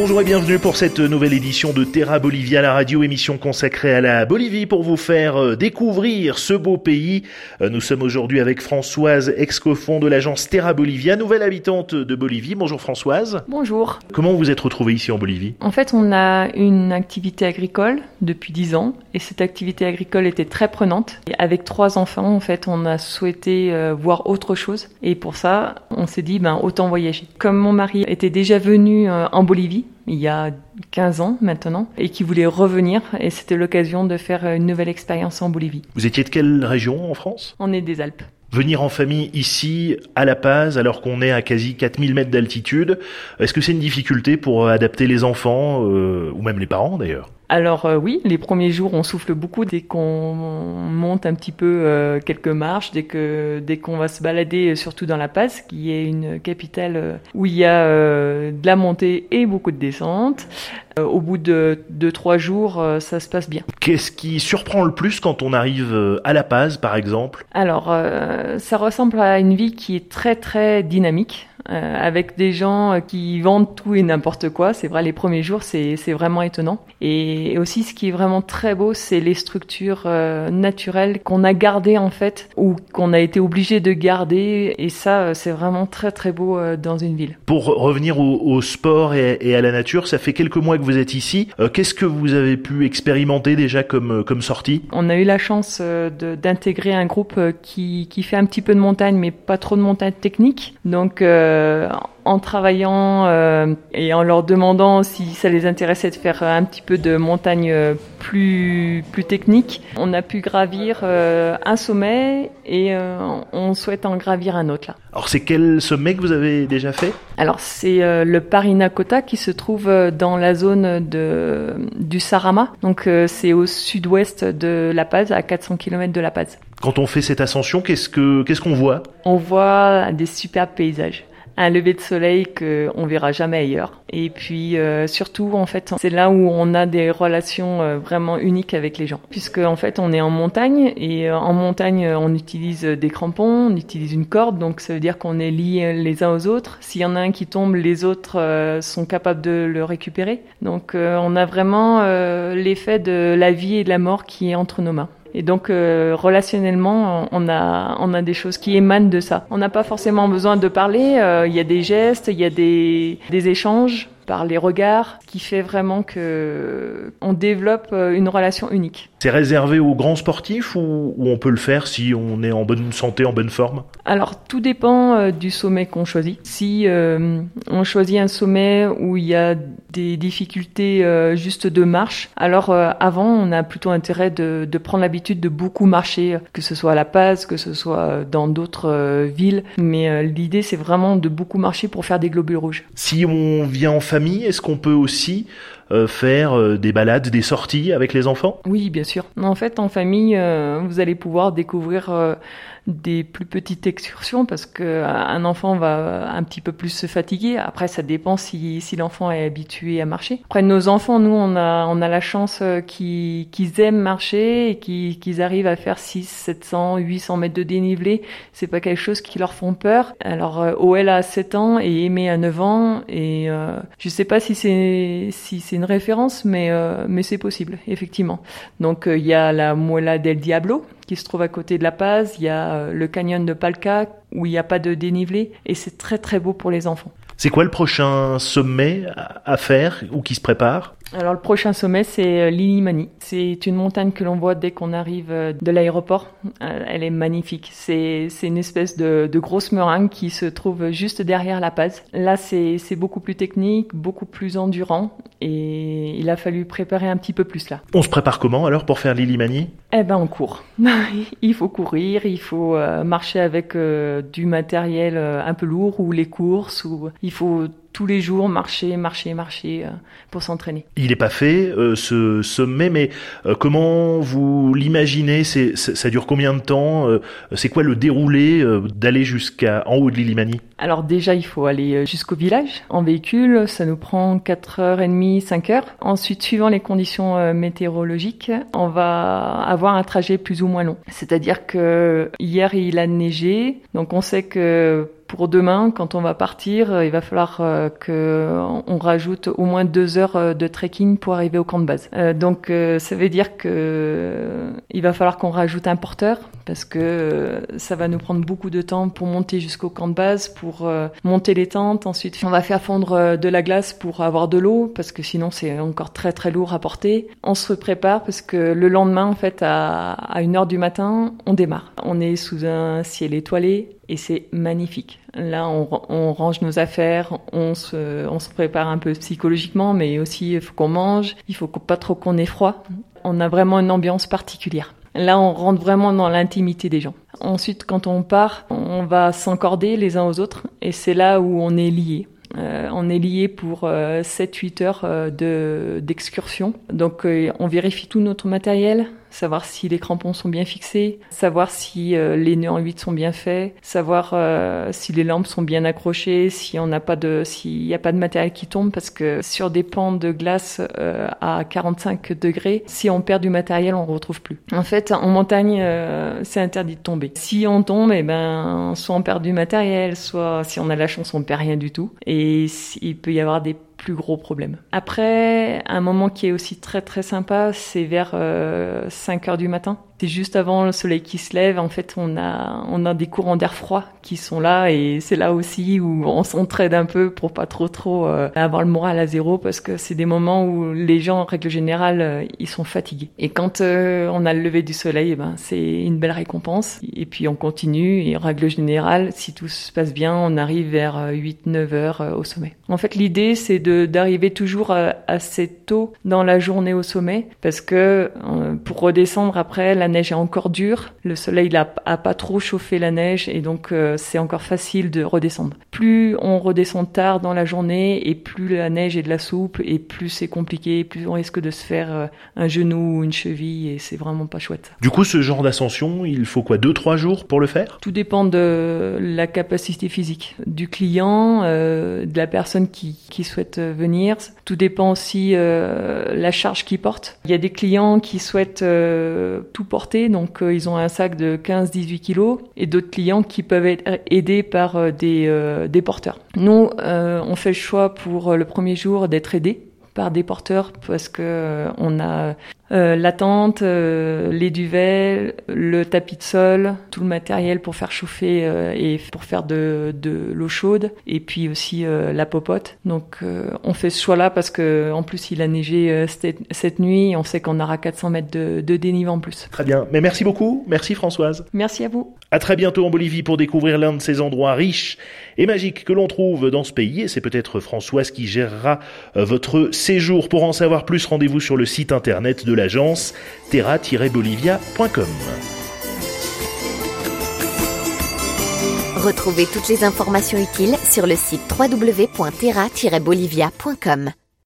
Bonjour et bienvenue pour cette nouvelle édition de Terra Bolivia, la radio émission consacrée à la Bolivie pour vous faire euh, découvrir ce beau pays. Euh, nous sommes aujourd'hui avec Françoise, ex-cofond de l'agence Terra Bolivia, nouvelle habitante de Bolivie. Bonjour Françoise. Bonjour. Comment vous êtes retrouvée ici en Bolivie? En fait, on a une activité agricole depuis 10 ans et cette activité agricole était très prenante. Et avec trois enfants, en fait, on a souhaité euh, voir autre chose et pour ça, on s'est dit ben autant voyager. Comme mon mari était déjà venu en Bolivie, il y a 15 ans maintenant et qui voulait revenir et c'était l'occasion de faire une nouvelle expérience en Bolivie. Vous étiez de quelle région en France? On est des Alpes. Venir en famille ici, à La Paz, alors qu'on est à quasi 4000 mètres d'altitude, est-ce que c'est une difficulté pour adapter les enfants, euh, ou même les parents d'ailleurs? Alors euh, oui, les premiers jours on souffle beaucoup dès qu'on monte un petit peu euh, quelques marches, dès que dès qu'on va se balader, surtout dans La Paz, qui est une capitale où il y a de la montée et beaucoup de descente. Au bout de deux trois jours, ça se passe bien. Qu'est-ce qui surprend le plus quand on arrive à La Paz, par exemple? Alors ça ressemble à une vie qui est très très dynamique. Euh, avec des gens qui vendent tout et n'importe quoi. C'est vrai, les premiers jours, c'est vraiment étonnant. Et aussi, ce qui est vraiment très beau, c'est les structures euh, naturelles qu'on a gardées en fait, ou qu'on a été obligé de garder. Et ça, euh, c'est vraiment très très beau dans une ville. Pour revenir au, au sport et, et, à la nature, ça fait quelques mois que vous êtes ici. Qu'est-ce que vous avez pu expérimenter déjà comme, comme sortie On a eu la chance d'intégrer un groupe qui, qui fait un petit peu de montagne, mais pas trop de montagne technique. Donc, euh, en travaillant euh, et en leur demandant si ça les intéressait de faire un petit peu de montagne euh, plus plus technique, on a pu gravir un sommet et on souhaite en gravir un autre là. Alors c'est quel sommet que vous avez déjà fait? Alors c'est le Parinacota qui se trouve dans la zone de du Sarama, donc c'est au sud-ouest de La Paz, à 400 km de La Paz. Quand on fait cette ascension, qu'est-ce que qu'est-ce qu'on voit? On voit des superbes paysages un lever de soleil qu'on verra jamais ailleurs. Et puis euh, surtout, en fait, c'est là où on a des relations euh, vraiment uniques avec les gens, puisque en fait, on est en montagne et euh, en montagne, on utilise des crampons, on utilise une corde, donc ça veut dire qu'on est liés les uns aux autres. S'il y en a un qui tombe, les autres sont capables de le récupérer. Donc on a vraiment l'effet de la vie et de la mort qui est entre nos mains. Et donc euh, relationnellement, on a on a des choses qui émanent de ça. On n'a pas forcément besoin de parler. Euh, il y a des gestes, il y a des des échanges par les regards, qui fait vraiment que on développe euh, une relation unique. C'est réservé aux grands sportifs ou, on peut le faire si on est en bonne santé, en bonne forme? Alors tout dépend euh, du sommet qu'on choisit. Si euh, on choisit un sommet où il y a des difficultés juste de marche, alors avant on a plutôt intérêt de, de prendre l'habitude de beaucoup marcher, que ce soit à La Paz, que ce soit dans d'autres villes. Mais l'idée c'est vraiment de beaucoup marcher pour faire des globules rouges. Si on vient en famille est-ce qu'on peut aussi euh, faire euh, des balades, des sorties avec les enfants? Oui, bien sûr. En fait, en famille, euh, vous allez pouvoir découvrir des plus petites excursions parce que un enfant va un petit peu plus se fatiguer. Après, ça dépend si, si l'enfant est habitué à marcher. Après, nos enfants, nous, on a, on a la chance qu'ils aiment marcher et qu'ils arrivent à faire 6, 700, 800 mètres de dénivelé. C'est pas quelque chose qui leur font peur. Alors, OL a 7 ans et Aimé a 9 ans et je sais pas si c'est si c'est une référence, mais, euh, mais c'est possible, effectivement. Donc euh, il y a la Muela del Diablo, qui se trouve à côté de La Paz, il y a euh, le canyon de Palca, où il n'y a pas de dénivelé, et c'est très très beau pour les enfants. C'est quoi le prochain sommet à faire ou qui se prépare? Alors le prochain sommet c'est euh, l'Ilimani. C'est une montagne que l'on voit dès qu'on arrive euh, de l'aéroport. Euh, elle est magnifique. C'est une espèce de, de, grosse meringue qui se trouve juste derrière La Paz. Là c'est beaucoup plus technique, beaucoup plus endurant et il a fallu préparer un petit peu plus là. On se prépare comment alors pour faire l'Ilimani Eh ben on court. il faut courir, il faut marcher avec du matériel un peu lourd ou les courses ou il faut tous les jours marcher, marcher, marcher euh, pour s'entraîner. Il n'est pas fait euh, ce sommet, mais euh, comment vous l'imaginez? C'est, Ça dure combien de temps C'est quoi le déroulé d'aller jusqu'à en haut de l'Ilimani Alors déjà, il faut aller jusqu'au village en véhicule. Ça nous prend 4h30, 5h. Ensuite, suivant les conditions météorologiques, on va avoir un trajet plus ou moins long. C'est-à-dire que hier, il a neigé, donc on sait que pour demain, quand on va partir, euh, il va falloir euh, que on rajoute au moins deux heures euh, de trekking pour arriver au camp de base. donc ça veut dire que il va falloir qu'on rajoute un porteur parce que ça va nous prendre beaucoup de temps pour monter jusqu'au camp de base, pour monter les tentes. Ensuite, on va faire fondre de la glace pour avoir de l'eau parce que sinon c'est encore très très lourd à porter. On se prépare parce que le lendemain, en fait, à, à 1 heure du matin, on démarre. On est sous un ciel étoilé et c'est magnifique. Là, on, on, range nos affaires, on se, on se prépare un peu psychologiquement, mais aussi il faut qu'on mange, il faut pas trop qu'on ait froid. On a vraiment une ambiance particulière. Là, on rentre vraiment dans l'intimité des gens. Ensuite, quand on part, on va s'encorder les uns aux autres, et c'est là où on est liés. Euh, on est lié pour 7-8 euh, heures euh, de d'excursion. Donc on vérifie tout notre matériel, savoir si les crampons sont bien fixés, savoir si les nœuds en 8 sont bien faits, savoir si les lampes sont bien accrochées, si on n'a pas de s'il n'y a pas de matériel qui tombe parce que sur des pans de glace à 45 degrés, si on perd du matériel, on ne retrouve plus. En fait, en montagne, c'est interdit de tomber. Si on tombe, eh ben soit on perd du matériel, soit si on a la chance, on perd rien du tout. Et il peut y avoir des plus gros problèmes. Après, un moment qui est aussi très très sympa, c'est vers 5 euh, heures du matin. C'est juste avant le soleil qui se lève. En fait, on a, on a des courants d'air froid qui sont là et c'est là aussi où on s'entraide un peu pour pas trop trop euh, avoir le moral à zéro parce que c'est des moments où les gens, en règle générale, euh, ils sont fatigués. Et quand euh, on a le lever du soleil, eh ben, c'est une belle récompense. Et puis on continue et en règle générale, si tout se passe bien, on arrive vers 8-9 heures au sommet. En fait, l'idée, c'est d'arriver toujours assez tôt dans la journée au sommet parce que pour redescendre après, neige est encore dure, le soleil n'a pas trop chauffé la neige et donc euh, c'est encore facile de redescendre. Plus on redescend tard dans la journée et plus la neige est de la soupe et plus c'est compliqué, plus on risque de se faire euh, un genou ou une cheville et c'est vraiment pas chouette. Du coup, ce genre d'ascension, il faut quoi, deux trois jours pour le faire? Tout dépend de la capacité physique du client, euh, de la personne qui, qui, souhaite venir. Tout dépend aussi euh, la charge qu'il porte. Il y a des clients qui souhaitent tout porter donc euh, ils ont un sac de 15-18 kilos, et d'autres clients qui peuvent être aidés par euh, des, euh, des porteurs. Nous, on fait le choix pour le premier jour d'être aidés par des porteurs parce que on a euh, la tente, euh, les duvets, le tapis de sol, tout le matériel pour faire chauffer euh, et pour faire de, de l'eau chaude, et puis aussi la popote. Donc on fait ce choix-là parce que en plus il a neigé cette, cette, nuit, on sait qu'on aura 400 mètres de, de dénivelé en plus. Très bien, mais merci beaucoup, merci Françoise. Merci à vous. À très bientôt en Bolivie pour découvrir l'un de ces endroits riches et magiques que l'on trouve dans ce pays. Et c'est peut-être Françoise qui gérera votre séjour. Pour en savoir plus, rendez-vous sur le site internet de l'agence terra-bolivia.com. Retrouvez toutes les informations utiles sur le site www.terra-bolivia.com.